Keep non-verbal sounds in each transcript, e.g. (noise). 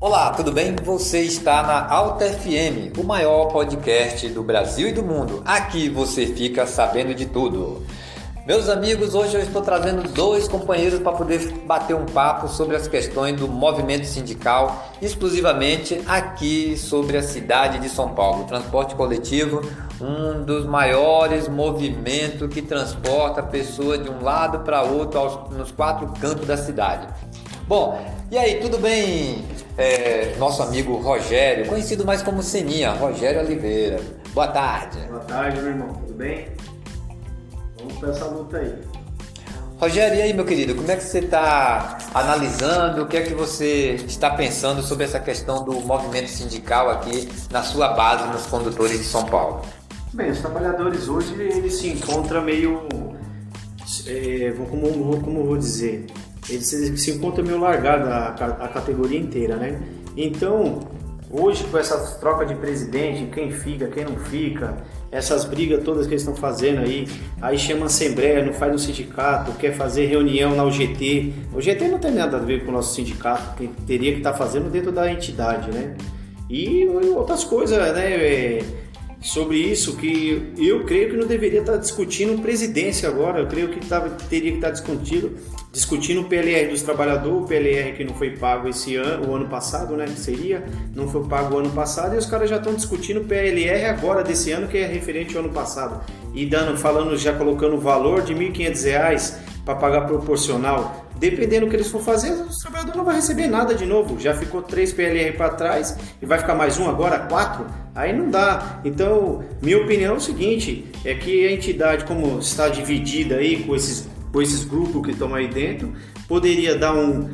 Olá, tudo bem? Você está na Alta FM, o maior podcast do Brasil e do mundo. Aqui você fica sabendo de tudo. Meus amigos, hoje eu estou trazendo dois companheiros para poder bater um papo sobre as questões do movimento sindical, exclusivamente aqui sobre a cidade de São Paulo. transporte coletivo, um dos maiores movimentos que transporta pessoas de um lado para outro aos, nos quatro cantos da cidade. Bom, e aí, tudo bem? É, nosso amigo Rogério, conhecido mais como Seninha, Rogério Oliveira. Boa tarde. Boa tarde, meu irmão. Tudo bem? Vamos para essa luta aí. Rogério, e aí, meu querido, como é que você está analisando? O que é que você está pensando sobre essa questão do movimento sindical aqui na sua base nos condutores de São Paulo? Bem, os trabalhadores hoje eles se encontram meio, é, como, como vou dizer, ele se, se encontra meio largado a, a categoria inteira, né? Então, hoje com essa troca de presidente, quem fica, quem não fica, essas brigas todas que eles estão fazendo aí, aí chama assembleia, não faz no sindicato, quer fazer reunião na UGT. O GT não tem nada a ver com o nosso sindicato, que teria que estar tá fazendo dentro da entidade, né? E outras coisas, né? Sobre isso que eu creio que não deveria estar discutindo presidência agora, eu creio que tava, teria que estar discutindo, discutindo o PLR dos trabalhadores, o PLR que não foi pago esse ano, o ano passado, né, que seria, não foi pago o ano passado, e os caras já estão discutindo o PLR agora desse ano, que é referente ao ano passado, e dando, falando, já colocando o valor de R$ 1.500 para pagar proporcional dependendo do que eles for fazer, os trabalhadores não vão receber nada de novo. Já ficou três PLR para trás e vai ficar mais um agora, quatro? Aí não dá. Então, minha opinião é o seguinte: é que a entidade, como está dividida aí com esses, com esses grupos que estão aí dentro, poderia dar um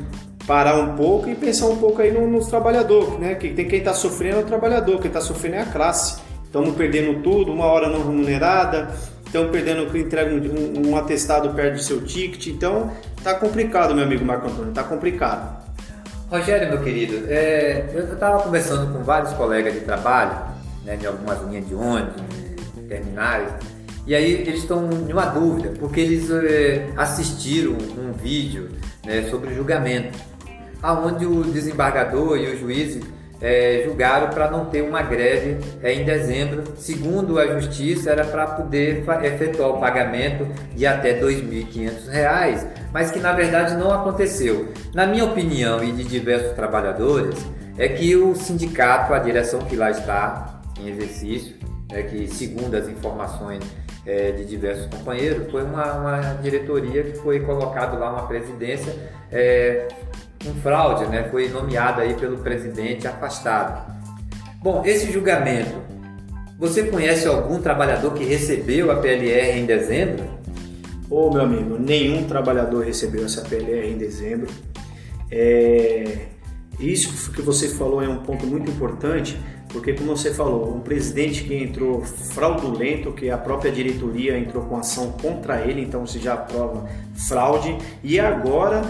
parar um pouco e pensar um pouco aí nos no trabalhadores, né? Que tem quem está sofrendo é o trabalhador, quem está sofrendo é a classe. Estamos perdendo tudo, uma hora não remunerada, estão perdendo que entrega um, um, atestado perto do seu ticket. Então, tá complicado, meu amigo Marco Antônio, tá complicado. Rogério, meu querido, é, eu estava conversando com vários colegas de trabalho, né, de algumas linhas de ônibus, de terminais, e aí eles estão em uma dúvida, porque eles é, assistiram um vídeo né, sobre julgamento, aonde o desembargador e o juiz é, julgaram para não ter uma greve é, em dezembro. Segundo a Justiça, era para poder efetuar o pagamento de até R$ 2.500, mas que na verdade não aconteceu. Na minha opinião e de diversos trabalhadores, é que o sindicato, a direção que lá está em exercício, é que segundo as informações é, de diversos companheiros, foi uma, uma, diretoria que foi colocado lá uma presidência é, um fraude, né? Foi nomeado aí pelo presidente afastado. Bom, esse julgamento, você conhece algum trabalhador que recebeu a PLR em dezembro? Ô oh, meu amigo, nenhum trabalhador recebeu essa PLR em dezembro. É... Isso que você falou é um ponto muito importante, porque como você falou, um presidente que entrou fraudulento, que a própria diretoria entrou com ação contra ele, então você já aprova fraude, e agora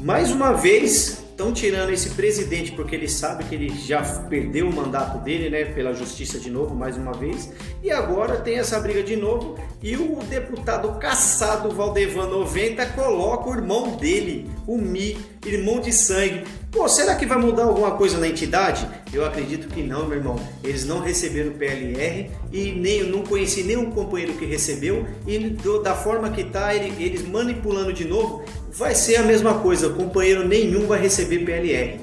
mais uma vez, estão tirando esse presidente porque ele sabe que ele já perdeu o mandato dele, né, pela justiça de novo, mais uma vez. E agora tem essa briga de novo e o deputado caçado Valdevan 90 coloca o irmão dele, o Mi, irmão de sangue, Pô, será que vai mudar alguma coisa na entidade? Eu acredito que não, meu irmão. Eles não receberam PLR e nem não conheci nenhum companheiro que recebeu e do, da forma que tá, ele, eles manipulando de novo, vai ser a mesma coisa. Companheiro nenhum vai receber PLR.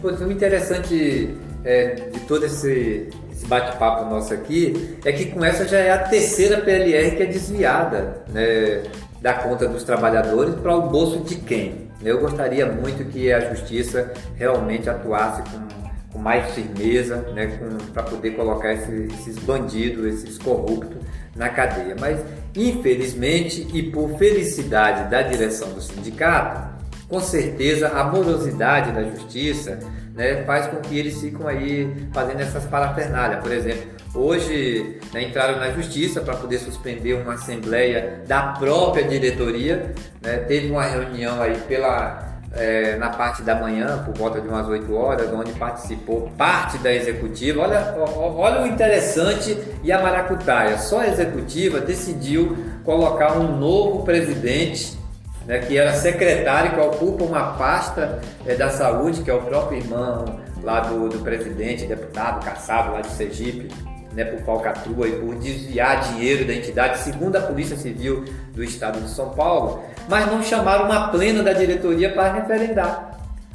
Pô, o interessante é, de todo esse, esse bate-papo nosso aqui é que com essa já é a terceira PLR que é desviada né, da conta dos trabalhadores para o bolso de quem? Eu gostaria muito que a justiça realmente atuasse com, com mais firmeza, né, para poder colocar esse, esses bandidos, esses corruptos na cadeia. Mas, infelizmente e por felicidade da direção do sindicato, com certeza a morosidade da justiça né, faz com que eles ficam aí fazendo essas parafernálias. Por exemplo, hoje né, entraram na justiça para poder suspender uma assembleia da própria diretoria. Né, teve uma reunião aí pela é, na parte da manhã, por volta de umas 8 horas, onde participou parte da executiva. Olha, olha o interessante e a maracutaia. Só a executiva decidiu colocar um novo presidente, né, que era secretário, que ocupa uma pasta é, da saúde, que é o próprio irmão lá do, do presidente, deputado caçado lá de Sergipe né, por falcatrua e por desviar dinheiro da entidade, segundo a Polícia Civil do Estado de São Paulo, mas não chamaram uma plena da diretoria para referendar.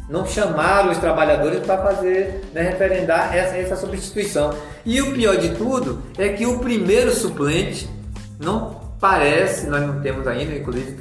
Não chamaram os trabalhadores para fazer, né, referendar essa, essa substituição. E o pior de tudo é que o primeiro suplente não parece, nós não temos ainda, inclusive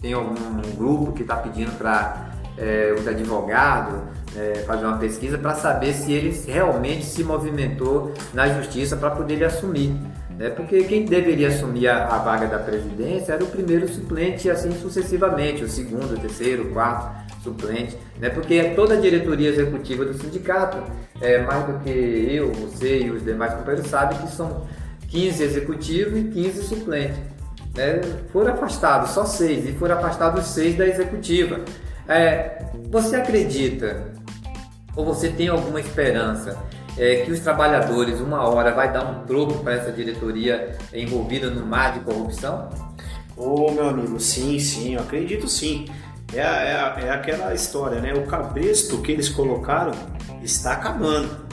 tem algum grupo que está pedindo para é, os advogados é, fazer uma pesquisa para saber se ele realmente se movimentou na justiça para poder ele assumir. Né? Porque quem deveria assumir a, a, vaga da presidência era o primeiro suplente e assim sucessivamente, o segundo, o terceiro, o quarto suplente, né? porque toda a diretoria executiva do sindicato, é, mais do que eu, você e os demais companheiros sabem que são 15 executivos e 15 suplentes. Né? Foram afastados só seis e foram afastados seis da executiva. É, você acredita ou você tem alguma esperança é, que os trabalhadores, uma hora, vai dar um troco para essa diretoria envolvida no mar de corrupção? Ô, oh, meu amigo, sim, sim, eu acredito sim. É, é, é aquela história, né? O cabresto que eles colocaram está acabando.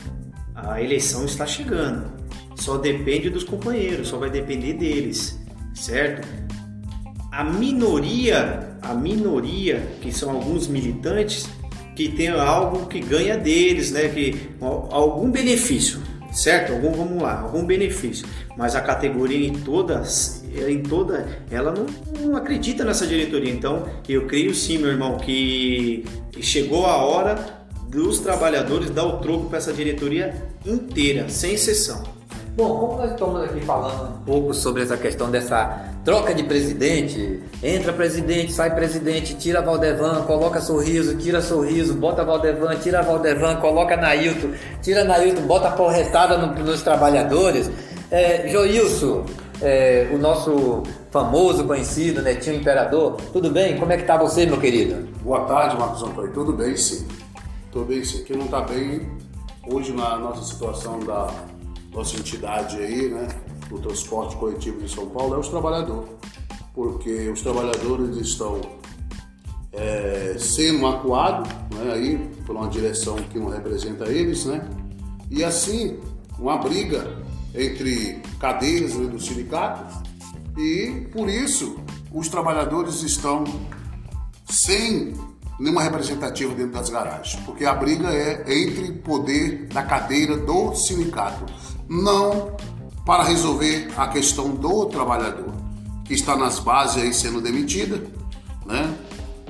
A eleição está chegando. Só depende dos companheiros, só vai depender deles, certo? A minoria, a minoria, que são alguns militantes, que tem algo que ganha deles, né? Que algum benefício, certo? Algum vamos lá, algum benefício. Mas a categoria em todas, em toda, ela não, não acredita nessa diretoria. Então, eu creio sim, meu irmão, que chegou a hora dos trabalhadores dar o troco para essa diretoria inteira, sem exceção. Bom, como nós estamos aqui falando um pouco sobre essa questão dessa troca de presidente, entra presidente, sai presidente, tira Valdevan, coloca sorriso, tira sorriso, bota Valdevan, tira Valdevan, coloca Nailton, tira Nailton, bota porretada no, nos trabalhadores. É, Joilson, é, o nosso famoso, conhecido, Netinho Imperador, tudo bem? Como é que tá você, meu querido? Boa tarde, Marcos Antônio. Tudo bem, sim. Tudo bem, sim. Quem não tá bem hoje na nossa situação da nossa entidade aí, né, do transporte coletivo de São Paulo, é os trabalhadores. Porque os trabalhadores estão é, sendo acuados né, aí, por uma direção que não representa eles, né? E assim, uma briga entre cadeiras né, do sindicato e por isso os trabalhadores estão sem nenhuma representativa dentro das garagens, porque a briga é entre poder da cadeira do sindicato não para resolver a questão do trabalhador, que está nas bases aí sendo demitida, né?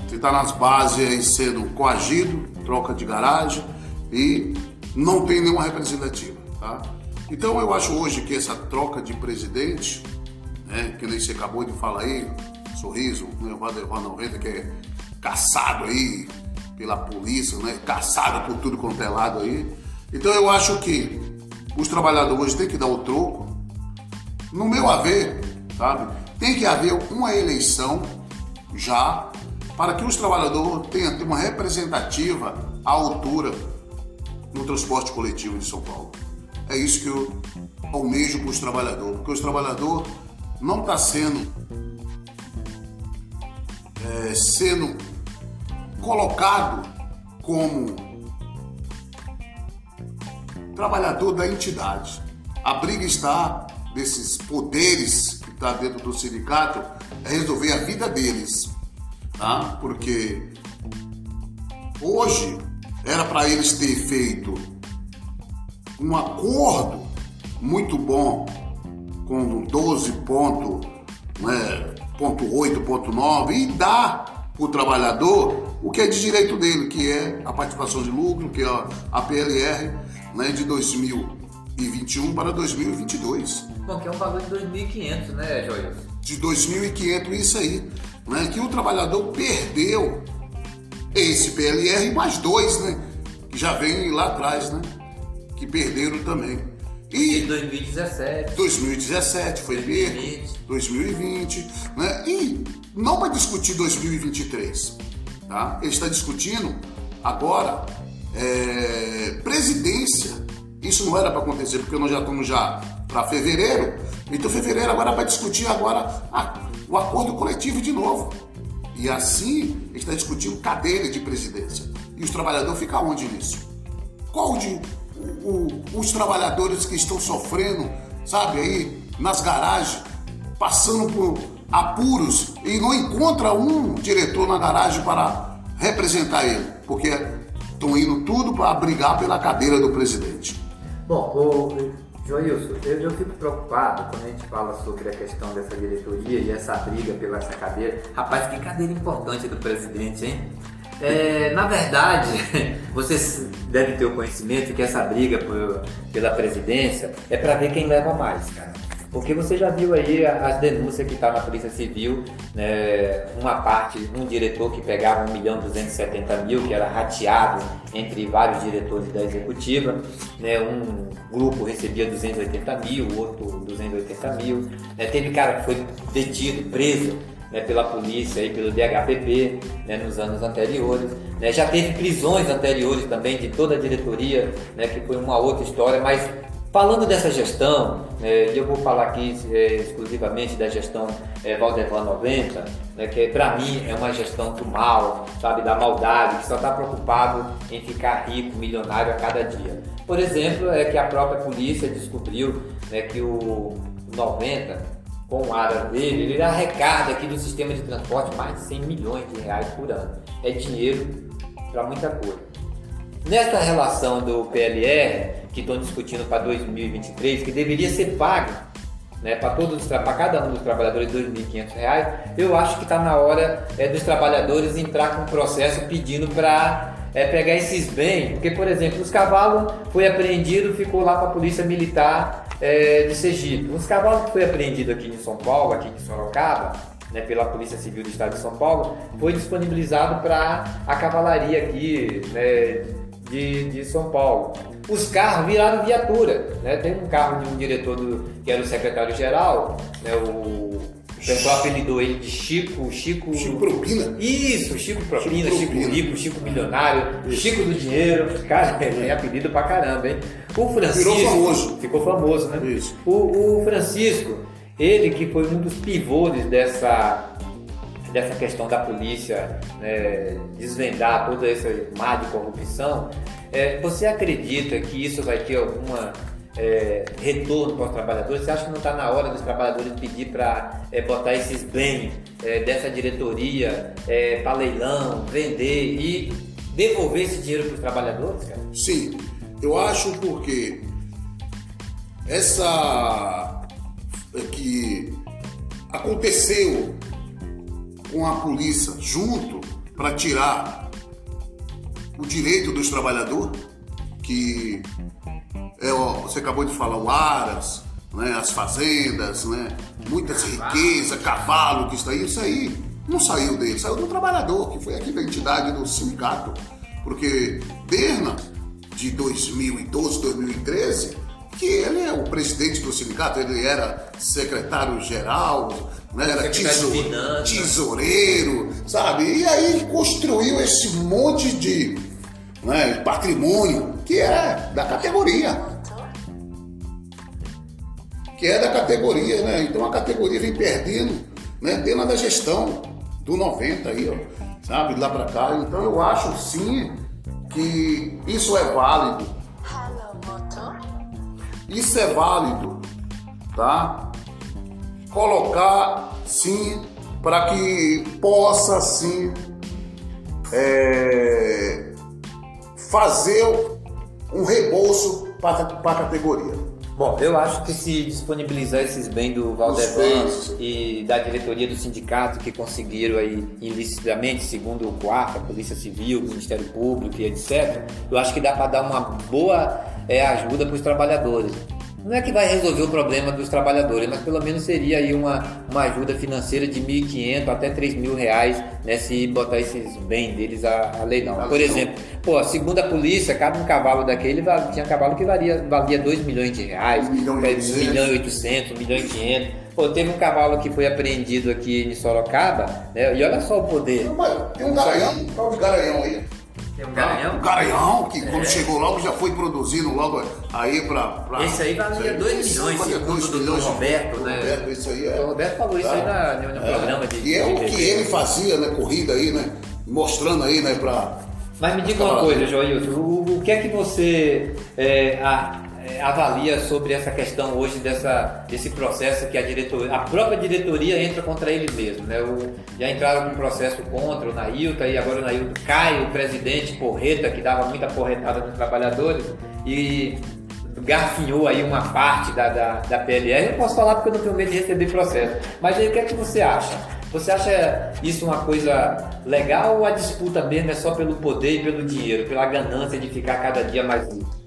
Que está nas bases aí sendo coagido, troca de garagem e não tem nenhuma representativa, tá? Então eu acho hoje que essa troca de presidente, né, que nem você acabou de falar aí, sorriso, né, o Valdevan 90, que é caçado aí pela polícia, né, caçado por tudo quanto é lado aí. Então eu acho que os trabalhadores têm que dar o troco. No meu haver, sabe? Tem que haver uma eleição já para que os trabalhadores tenham uma representativa à altura no transporte coletivo de São Paulo. É isso que eu almejo para os trabalhadores, porque os trabalhadores não está sendo é, sendo colocado como trabalhador da entidade. A briga está desses poderes que está dentro do sindicato é resolver a vida deles, tá? Porque hoje era para eles ter feito um acordo muito bom com 12 ponto, né, ponto 8, ponto 9 e dar para o trabalhador o que é de direito dele, que é a participação de lucro, que é a PLR, né, de 2021 para 2022. Bom, que é um valor de 2.500, né, Joel? De 2.500, isso aí. Né, que o trabalhador perdeu esse PLR mais dois, né? Que já vem lá atrás, né? Que perderam também. E 2017. 2017 foi 2020. 2020, né? E não vai discutir 2023. Tá? Ele está discutindo agora é, presidência. Isso não era para acontecer, porque nós já estamos já para fevereiro. Então fevereiro agora vai discutir agora ah, o acordo coletivo de novo. E assim está discutindo cadeira de presidência. E os trabalhadores ficam onde nisso? Qual de o, os trabalhadores que estão sofrendo, sabe, aí nas garagens, passando por apuros e não encontra um diretor na garagem para representar ele, porque estão indo tudo para brigar pela cadeira do presidente. Bom, o Joilson, eu, eu fico preocupado quando a gente fala sobre a questão dessa diretoria e essa briga pela essa cadeira. Rapaz, que cadeira importante do presidente, hein? É, na verdade, (laughs) vocês devem ter o conhecimento que essa briga por, pela presidência é para ver quem leva mais, cara. Porque você já viu aí as denúncias que está na Polícia Civil, né, uma parte, um diretor que pegava 1 milhão 270 mil, que era rateado entre vários diretores da executiva, né, um grupo recebia 280 mil, outro 280 mil. Né, teve cara que foi detido, preso né, pela polícia e pelo DHPP né, nos anos anteriores. Né, já teve prisões anteriores também de toda a diretoria, né, que foi uma outra história, mas Falando dessa gestão, é, eu vou falar aqui é, exclusivamente da gestão é, Valdevan 90, né, que para mim é uma gestão do mal, sabe, da maldade, que só está preocupado em ficar rico, milionário a cada dia. Por exemplo, é que a própria polícia descobriu né, que o 90, com o área dele, ele arrecada aqui do sistema de transporte mais de 100 milhões de reais por ano. É dinheiro para muita coisa. Nessa relação do PLR, que estão discutindo para 2023, que deveria ser pago né, para todos para cada um dos trabalhadores R$ 2.500, eu acho que está na hora é, dos trabalhadores entrar com processo pedindo para é, pegar esses bens, porque por exemplo, os cavalos foi apreendido, ficou lá para a polícia militar é, de Sergipe. Os cavalos que foi apreendido aqui em São Paulo, aqui em Sorocaba, né, pela Polícia Civil do Estado de São Paulo, foi disponibilizado para a cavalaria aqui né, de, de São Paulo os carros viraram viatura. Né? Tem um carro de um diretor do, que era o secretário-geral, né? o, o pessoal apelidou ele de Chico, Chico. Chico Propina. Isso, Chico Propina, Chico, Chico Rico, Chico Milionário, Isso. Chico do Dinheiro. Cara, tem (laughs) apelido pra caramba, hein? O Francisco. Virou famoso. Ficou famoso, né? Isso. O, o Francisco, ele que foi um dos pivôs dessa dessa questão da polícia né, desvendar toda essa má de corrupção, é, você acredita que isso vai ter alguma é, retorno para os trabalhadores? Você acha que não está na hora dos trabalhadores pedir para é, botar esses bens é, dessa diretoria é, para leilão, vender e devolver esse dinheiro para os trabalhadores? Cara? Sim, eu acho porque essa é que aconteceu com a polícia junto para tirar o direito dos trabalhadores, que é, ó, você acabou de falar, o Aras, né, as fazendas, né, muitas riquezas, cavalo que está aí, isso aí não saiu dele, saiu do trabalhador, que foi aqui da entidade do sindicato. Porque Berna, de 2012, 2013, que ele é o presidente do sindicato, ele era secretário-geral, né? era tesoureiro, tesoureiro, sabe? E aí construiu esse monte de né, patrimônio que é da categoria. Que é da categoria, né? Então a categoria vem perdendo, né? Dentro da gestão do 90 aí, ó, sabe? Lá para cá. Então eu acho sim que isso é válido. Isso é válido, tá? Colocar sim para que possa sim é, fazer um reembolso para a categoria. Bom, eu acho que se disponibilizar esses bens do Valdevan e da diretoria do sindicato que conseguiram aí ilicitamente, segundo o quarto, a Polícia Civil, o Ministério Público e etc., eu acho que dá para dar uma boa é, ajuda para os trabalhadores não é que vai resolver o problema dos trabalhadores, mas pelo menos seria aí uma, uma ajuda financeira de 1.500 até 3 mil reais, né, se botar esses bens deles a, a leilão. Por exemplo, pô, segundo a polícia, cada um cavalo daquele tinha cavalo que valia, valia 2 milhões de reais, 1 milhão e 800, 1 milhão e 500. Pô, teve um cavalo que foi apreendido aqui em Sorocaba, né? E olha só o poder. Não, mas tem um garanhão, um tal de garanhão aí. Tem um Um garanhão. garanhão que quando chegou logo já foi produzindo logo aí pra. pra Esse aí valia 2 milhões, valia dois o doutor milhões, Roberto, né? Roberto, isso aí é. O Roberto falou isso aí na, no, no programa de. E é o que ele fazia, né? Corrida aí, né? Mostrando aí, né? Pra. Mas me diga uma coisa, Joilson, o, o que é que você é, a- é, avalia sobre essa questão hoje dessa, desse processo que a diretoria, a própria diretoria entra contra ele mesmo, né? O, já entraram com um processo contra o Nailton e agora o Nailton cai, o presidente Porreta, que dava muita porretada nos trabalhadores e garfinhou aí uma parte da, da, da PLR. Eu posso falar porque eu não tenho medo de receber processo. Mas aí o que é que você acha? Você acha isso uma coisa legal ou a disputa mesmo é só pelo poder e pelo dinheiro, pela ganância de ficar cada dia mais rico?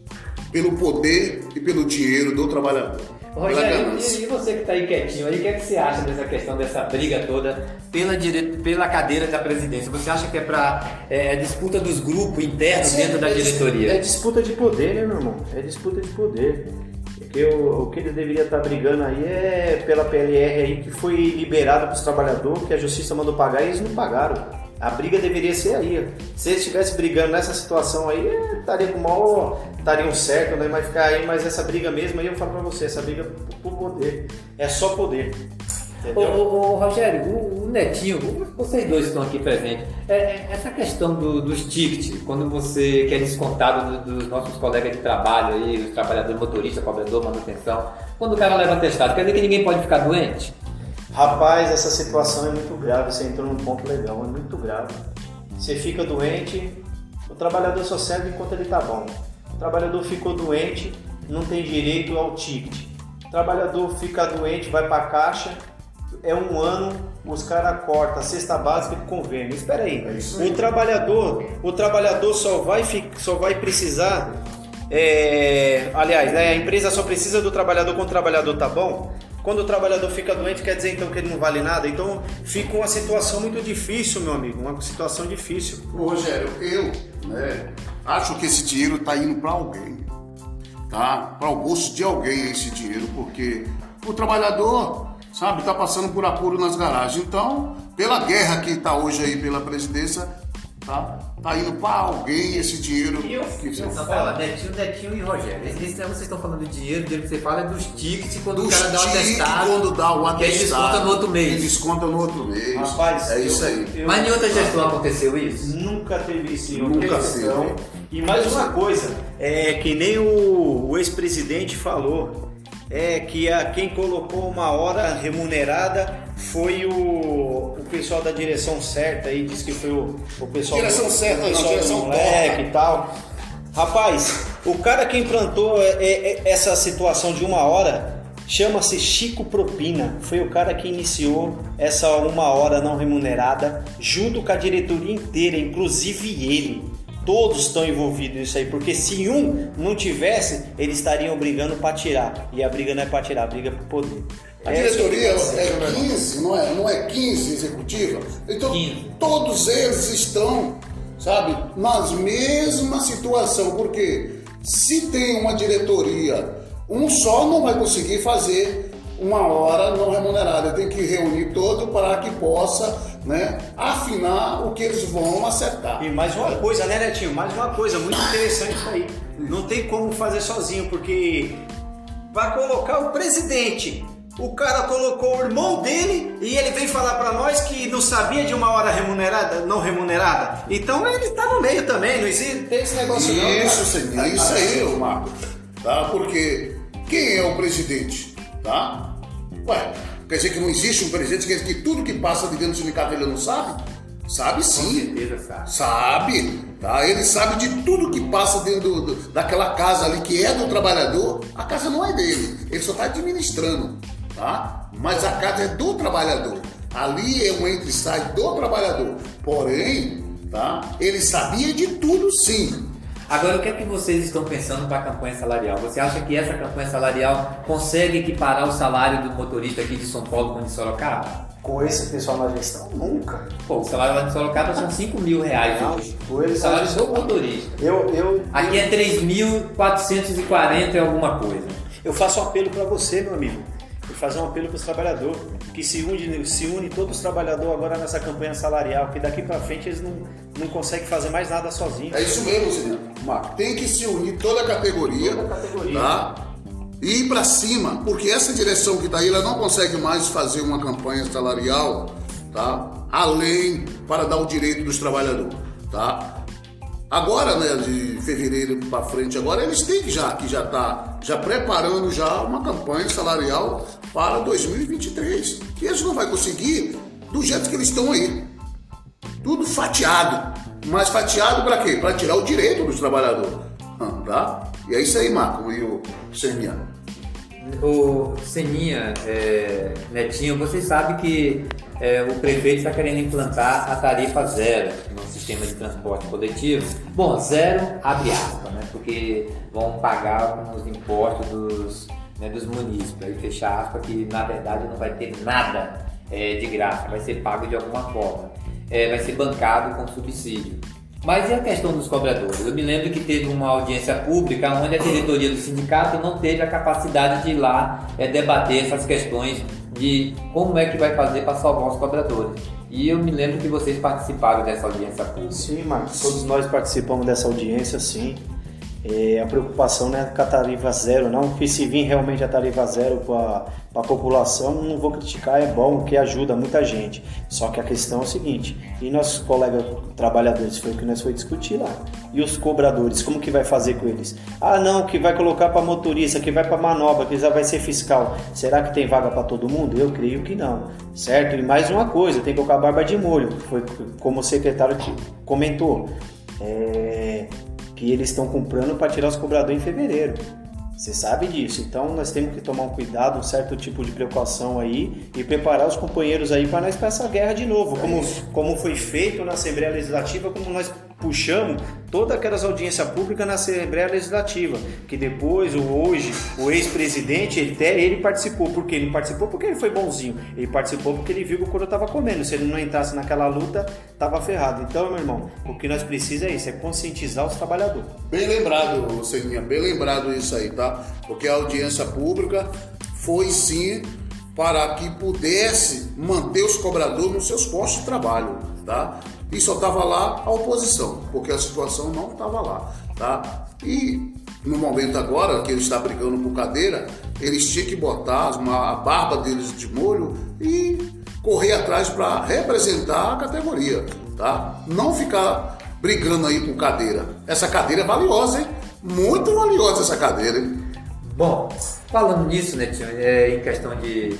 Pelo poder e pelo dinheiro do trabalhador. Rogério, e, e você que está aí quietinho aí, o que, é que você acha dessa questão dessa briga toda pela, dire... pela cadeira da presidência? Você acha que é para é, disputa dos grupos internos dentro da É diretoria? disputa de poder, né, meu irmão? É disputa de poder. Porque o, o que eles deveriam estar brigando aí é pela PLR aí que foi liberada para os trabalhadores, que a justiça mandou pagar e eles não pagaram. A briga deveria ser aí. Se eles estivessem brigando nessa situação aí, é, estaria com mal, estariam certo, né? Mas ficar aí, mas essa briga mesmo aí eu falo pra você, essa briga por poder. É só poder. Ô, ô, ô, Rogério, o, o Netinho, vocês dois estão aqui presentes. É, é, essa questão do- dos tickets, quando você quer descontado do- dos nossos colegas de trabalho aí, os trabalhadores motorista, cobrador, manutenção, quando o cara leva testado, quer dizer que ninguém pode ficar doente? Rapaz, essa situação é muito grave, você entrou num ponto legal, é muito grave. Você fica doente, o trabalhador só serve enquanto ele tá bom. O trabalhador ficou doente, não tem direito ao ticket. O trabalhador fica doente, vai pra caixa, é um ano, os caras cortam a cesta básica do convênio. Espera aí, É o trabalhador, o trabalhador só vai, só vai precisar é, aliás, né, a empresa só precisa do trabalhador quando o trabalhador tá bom. Quando o trabalhador fica doente, quer dizer então que ele não vale nada. Então fica uma situação muito difícil, meu amigo. Uma situação difícil. Ô, Rogério, eu né, acho que esse dinheiro está indo para alguém, tá? Para o bolso de alguém esse dinheiro, porque o trabalhador, sabe, está passando por apuro nas garagens. Então, pela guerra que está hoje aí pela presidência, tá? Tá indo para alguém esse dinheiro. Eu, que eu fala, Netinho, Netinho e Rogério. Esse, esse, vocês estão falando de dinheiro, o dinheiro que você fala é dos tickets quando dos o cara dá o tiques atestado. quando dá o que atestado. desconta no outro mês. que desconta no outro mês. Rapaz, é isso eu- aí. eu- Mas em outra gestão aconteceu isso? Nunca teve isso em Nunca outra gestão. E mais uma coisa, é que nem o, o ex-presidente falou, é que a, quem colocou uma hora remunerada foi o, o pessoal da direção certa aí, disse que foi o, o pessoal Direção do, certa, o não, pessoal direção do moleque e tal. Rapaz, o cara que implantou é, é, é, essa situação de uma hora chama-se Chico Propina. Foi o cara que iniciou essa uma hora não remunerada junto com a diretoria inteira, inclusive ele. Todos estão envolvidos nisso aí, porque se um não tivesse, eles estariam brigando para tirar. E a briga não é para tirar, a briga é por poder. A É diretoria dizer, meu é irmão. 15, não é, não é 15 executiva? Então, 15. todos eles estão, sabe, nas mesma situação, porque se tem uma diretoria, um só não vai conseguir fazer uma hora não remunerada, tem que reunir todo para que possa, né, afinar o que eles vão acertar. E mais uma coisa, né, Netinho? Mais uma coisa, muito interessante isso aí. Não tem como fazer sozinho, porque vai colocar o presidente. O cara colocou o irmão dele e ele vem falar pra nós que não sabia de uma hora remunerada, não remunerada. Então ele tá no meio também, não existe tem esse negócio não. Isso, senhor, isso aí, ô Marco. Tá? Porque quem é o presidente? Tá? Ué, quer dizer que não existe um presidente, quer dizer que tudo que passa de dentro do sindicato ele não sabe? Sabe Com sim. certeza, sabe. Sabe, tá? Ele sabe de tudo que passa dentro do- do- daquela casa ali que é do trabalhador. A casa não é dele, ele só está administrando, tá? Mas a casa é do trabalhador. Ali é um entre e sai do trabalhador. Porém, tá? Ele sabia de tudo sim. Agora, o que é que vocês estão pensando para a campanha salarial? Você acha que essa campanha salarial consegue equiparar o salário do motorista aqui de São Paulo com o de Sorocaba? Com esse pessoal na gestão, nunca. Pô, o salário lá de Sorocaba são 5 mil reais Não, hoje. O salário do motorista. Eu, eu, Aqui é 3.440 e alguma coisa. eu faço um apelo pra você, meu amigo. E fazer um apelo para os trabalhadores, que se une, se une todos os trabalhadores agora nessa campanha salarial, que daqui para frente eles não, não conseguem fazer mais nada sozinhos. É isso mesmo. Marco. Tem que se unir toda a categoria, Toda a categoria. tá? E ir para cima, porque essa direção que está aí, ela não consegue mais fazer uma campanha salarial, tá? Além para dar o direito dos trabalhadores, tá? Agora, né, de fevereiro para frente, agora eles têm que já que já tá já preparando já uma campanha salarial para 2023, que eles não vai conseguir do jeito que eles estão aí. Tudo fatiado. Mas fatiado para quê? Para tirar o direito dos trabalhadores. Ah, Tá? E é isso aí, Marco e o Sermian. O Seninha, é, Netinho, você sabe que é, o prefeito está querendo implantar a tarifa zero sistema de transporte coletivo. Bom, zero abre aspas, né? Porque vão pagar os impostos dos, né, dos munícipes. Aí fechar aspas que na verdade não vai ter nada é, de graça, vai ser pago de alguma forma. É, vai ser bancado com subsídio. Mas e a questão dos cobradores? Eu me lembro que teve uma audiência pública onde a diretoria do sindicato não teve a capacidade de ir lá é, debater essas questões de como é que vai fazer para salvar os cobradores. E eu me lembro que vocês participaram dessa audiência pública. Sim, Marcos, todos nós participamos dessa audiência, sim. É, a preocupação não é com a tarifa zero, não, porque se vir realmente a tarifa zero para a população, não vou criticar, é bom, que ajuda muita gente. Só que a questão é o seguinte, e nossos colegas trabalhadores, foi o que nós foi discutir lá. E os cobradores, como que vai fazer com eles? Ah, não, que vai colocar para motorista, que vai para manobra, que já vai ser fiscal. Será que tem vaga para todo mundo? Eu creio que não, certo? E mais uma coisa, tem que colocar barba de molho, foi como o secretário comentou. É, que eles estão comprando para tirar os cobradores em fevereiro. Você sabe disso. Então nós temos que tomar um cuidado, um certo tipo de precaução aí e preparar os companheiros aí para nós para essa guerra de novo, como, como foi feito na Assembleia Legislativa, como nós puxamos todas aquelas audiências públicas na Assembleia Legislativa, que depois, ou hoje, o ex-presidente, ele, até ele participou. Por quê? Ele participou porque ele foi bonzinho. Ele participou porque ele viu que o coro estava comendo. Se ele não entrasse naquela luta, estava ferrado. Então, meu irmão, o que nós precisamos é isso, é conscientizar os trabalhadores. Bem lembrado, Seninha, bem lembrado isso aí, tá? Porque a audiência pública foi sim para que pudesse manter os cobradores nos seus postos de trabalho, tá? E só estava lá a oposição, porque a situação não estava lá, tá? E no momento agora que ele está brigando por cadeira, eles tinham que botar uma- a barba deles de molho e correr atrás para representar a categoria, tá? Não ficar brigando aí por cadeira. Essa cadeira é valiosa, hein? Muito valiosa essa cadeira, hein? Bom, falando nisso, Netinho, é, em questão de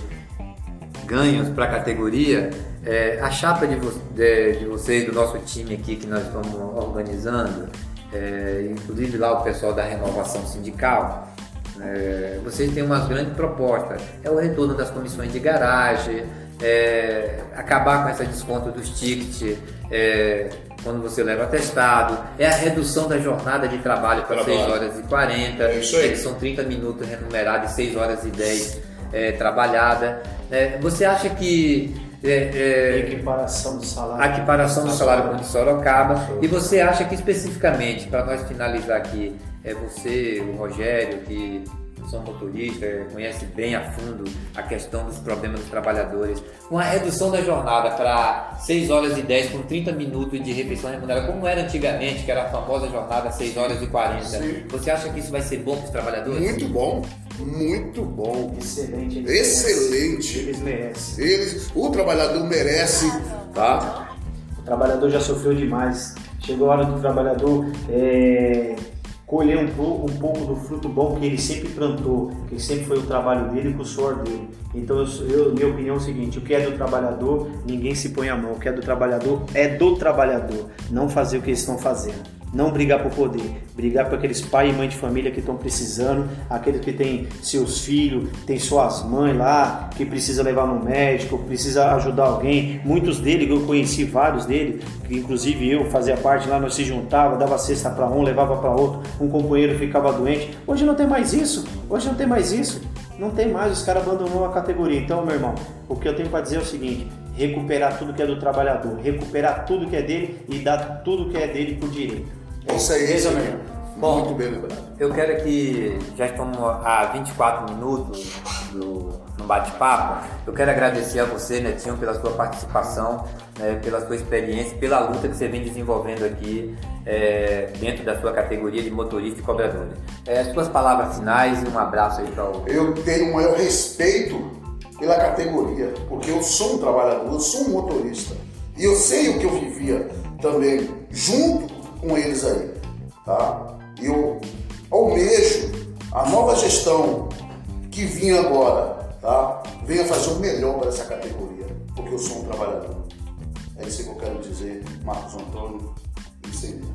ganhos para a categoria, é, a chapa de, vo de, de vocês, do nosso time aqui que nós estamos organizando, é, inclusive lá o pessoal da renovação sindical, é, vocês têm umas grandes propostas. É o retorno das comissões de garagem, é, acabar com esse desconto dos tickets é, quando você leva atestado, é a redução da jornada de trabalho para Trabalho. 6 horas e 40, É que são 30 minutos remunerados e 6 horas e 10 é, trabalhada. É, você acha que é, é, Equiparação do salário. a equiparação do salário com o de Sorocaba. E você acha que especificamente, para nós finalizar aqui, é você, o Rogério, que são motoristas, conhece bem a fundo a questão dos problemas dos trabalhadores, com a redução da jornada para 6 horas e 10 com 30 minutos de refeição remunerada, como era antigamente, que era a famosa jornada 6 horas e 40. Sim. Você acha que isso vai ser bom para os trabalhadores? Muito bom, muito bom. Excelente. eles Excelente. merecem. Eles merecem. Eles, o trabalhador merece, tá? O trabalhador já sofreu demais. Chegou a hora do trabalhador é, colher um pouco, um pouco do fruto bom que ele sempre plantou, que sempre foi o trabalho dele com o suor dele. Então, eu, eu- minha opinião é o seguinte: o que é do trabalhador, ninguém se põe a mão. O que é do trabalhador é do trabalhador. Não fazer o que eles estão fazendo. Não brigar por poder, brigar por aqueles pai e mãe de família que estão precisando, aqueles que têm seus filhos, tem suas mães lá, que precisa levar no médico, precisa ajudar alguém. Muitos deles, eu conheci vários deles, que inclusive eu fazia parte lá, nós se juntava, dava cesta para um, levava para outro, um companheiro ficava doente. Hoje não tem mais isso, hoje não tem mais isso. Não tem mais, os caras abandonou a categoria. Então, meu irmão, o que eu tenho para dizer é o seguinte: recuperar tudo que é do trabalhador, recuperar tudo que é dele e dar tudo que é dele por direito. É isso aí, irmão? Bom, Muito bem lembrado. Eu quero que já estamos há 24 minutos do, no bate-papo. Eu quero agradecer a você, Netinho, pela sua participação, né, pela sua experiência, pela luta que você vem desenvolvendo aqui é, dentro da sua categoria de motorista e cobrador. É, as suas palavras finais e um abraço aí para o. Eu tenho um maior respeito pela categoria, porque eu sou um trabalhador, eu sou um motorista. E eu sei o que eu vivia também junto com eles aí, tá? Eu almejo a nova gestão que vinha agora, tá? Venha fazer o melhor para essa categoria, porque eu sou um trabalhador. É isso que eu quero dizer, Marcos Antônio e Senhor.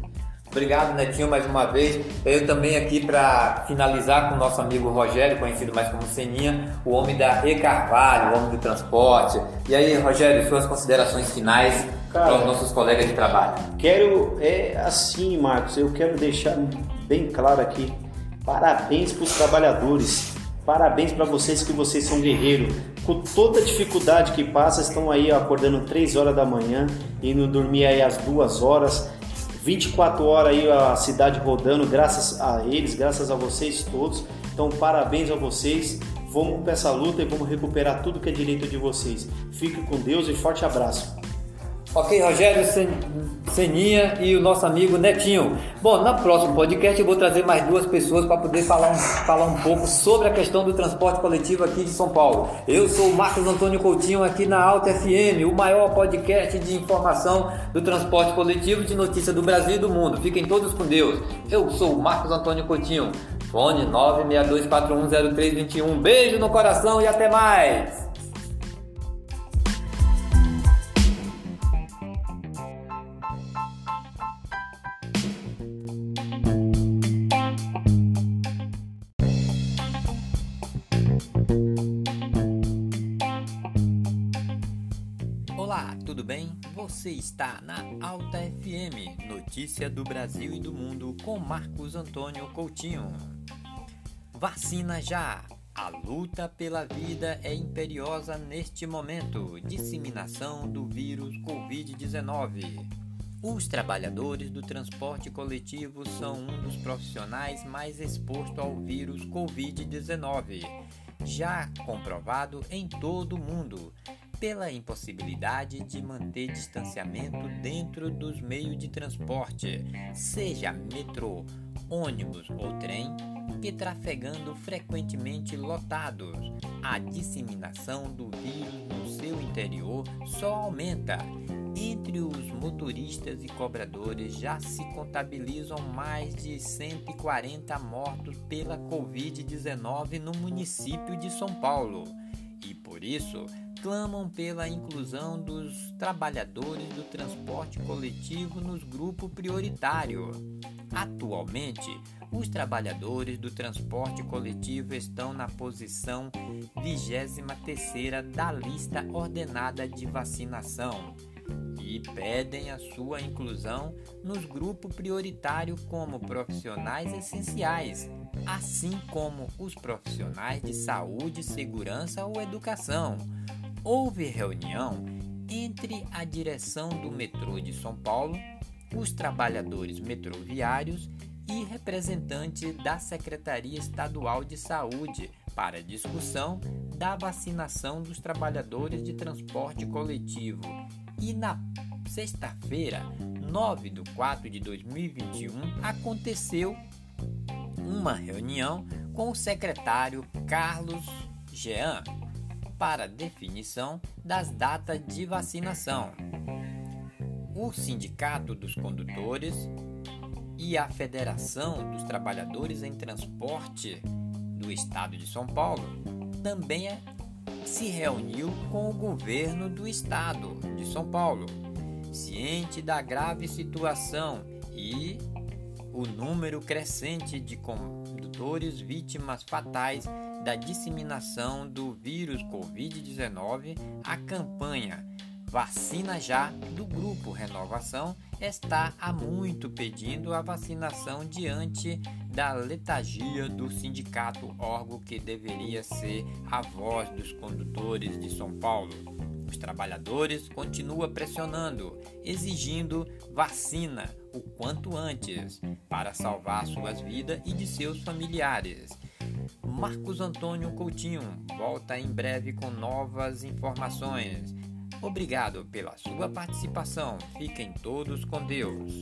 Obrigado, Netinho, mais uma vez. Eu também aqui para finalizar com o nosso amigo Rogério, conhecido mais como Seninha, o homem da E Carvalho, o homem do transporte. E aí, Rogério, suas considerações finais para os nossos colegas de trabalho. Quero, é assim, Marcos, eu quero deixar bem claro aqui, parabéns para os trabalhadores, parabéns para vocês que vocês são guerreiros. Com toda a dificuldade que passa, estão aí acordando 3 horas da manhã, indo dormir aí às 2 horas, 24 horas aí a cidade rodando, graças a eles, graças a vocês todos. Então, parabéns a vocês. Vamos para essa luta e vamos recuperar tudo que é direito de vocês. Fique com Deus e forte abraço. Ok, Rogério Seninha e o nosso amigo Netinho. Bom, no próximo podcast eu vou trazer mais duas pessoas para poder falar um, falar um pouco sobre a questão do transporte coletivo aqui de São Paulo. Eu sou o Marcos Antônio Coutinho aqui na Alta FM, o maior podcast de informação do transporte coletivo de notícia do Brasil e do mundo. Fiquem todos com Deus. Eu sou o Marcos Antônio Coutinho. Fone 962410321. Beijo no coração e até mais! Você está na Alta FM, notícia do Brasil e do mundo com Marcos Antônio Coutinho. Vacina já! A luta pela vida é imperiosa neste momento. Disseminação do vírus Covid-19. Os trabalhadores do transporte coletivo são um dos profissionais mais expostos ao vírus Covid-19, já comprovado em todo o mundo pela impossibilidade de manter distanciamento dentro dos meios de transporte, seja metrô, ônibus ou trem, e trafegando frequentemente lotados. A disseminação do vírus no seu interior só aumenta. Entre os motoristas e cobradores já se contabilizam mais de 140 mortos pela Covid-19 no município de São Paulo. E por isso, clamam pela inclusão dos trabalhadores do transporte coletivo nos grupos prioritário. Atualmente, os trabalhadores do transporte coletivo estão na posição 23 da lista ordenada de vacinação e pedem a sua inclusão nos grupos prioritários como profissionais essenciais, assim como os profissionais de saúde, segurança ou educação houve reunião entre a direção do metrô de São Paulo, os trabalhadores metroviários e representantes da Secretaria Estadual de Saúde para discussão da vacinação dos trabalhadores de transporte coletivo. E na sexta-feira, 9 de 4 de 2021, aconteceu uma reunião com o secretário Carlos Jean para definição das datas de vacinação. O Sindicato dos Condutores e a Federação dos Trabalhadores em Transporte do Estado de São Paulo também é, se reuniu com o governo do Estado de São Paulo, ciente da grave situação e o número crescente de condutores vítimas fatais da disseminação do vírus Covid-19, a campanha Vacina Já do Grupo Renovação está há muito pedindo a vacinação diante da letargia do sindicato órgão que deveria ser a voz dos condutores de São Paulo. Os trabalhadores continuam pressionando, exigindo vacina o quanto antes para salvar suas vidas e de seus familiares. Marcos Antônio Coutinho volta em breve com novas informações. Obrigado pela sua participação. Fiquem todos com Deus.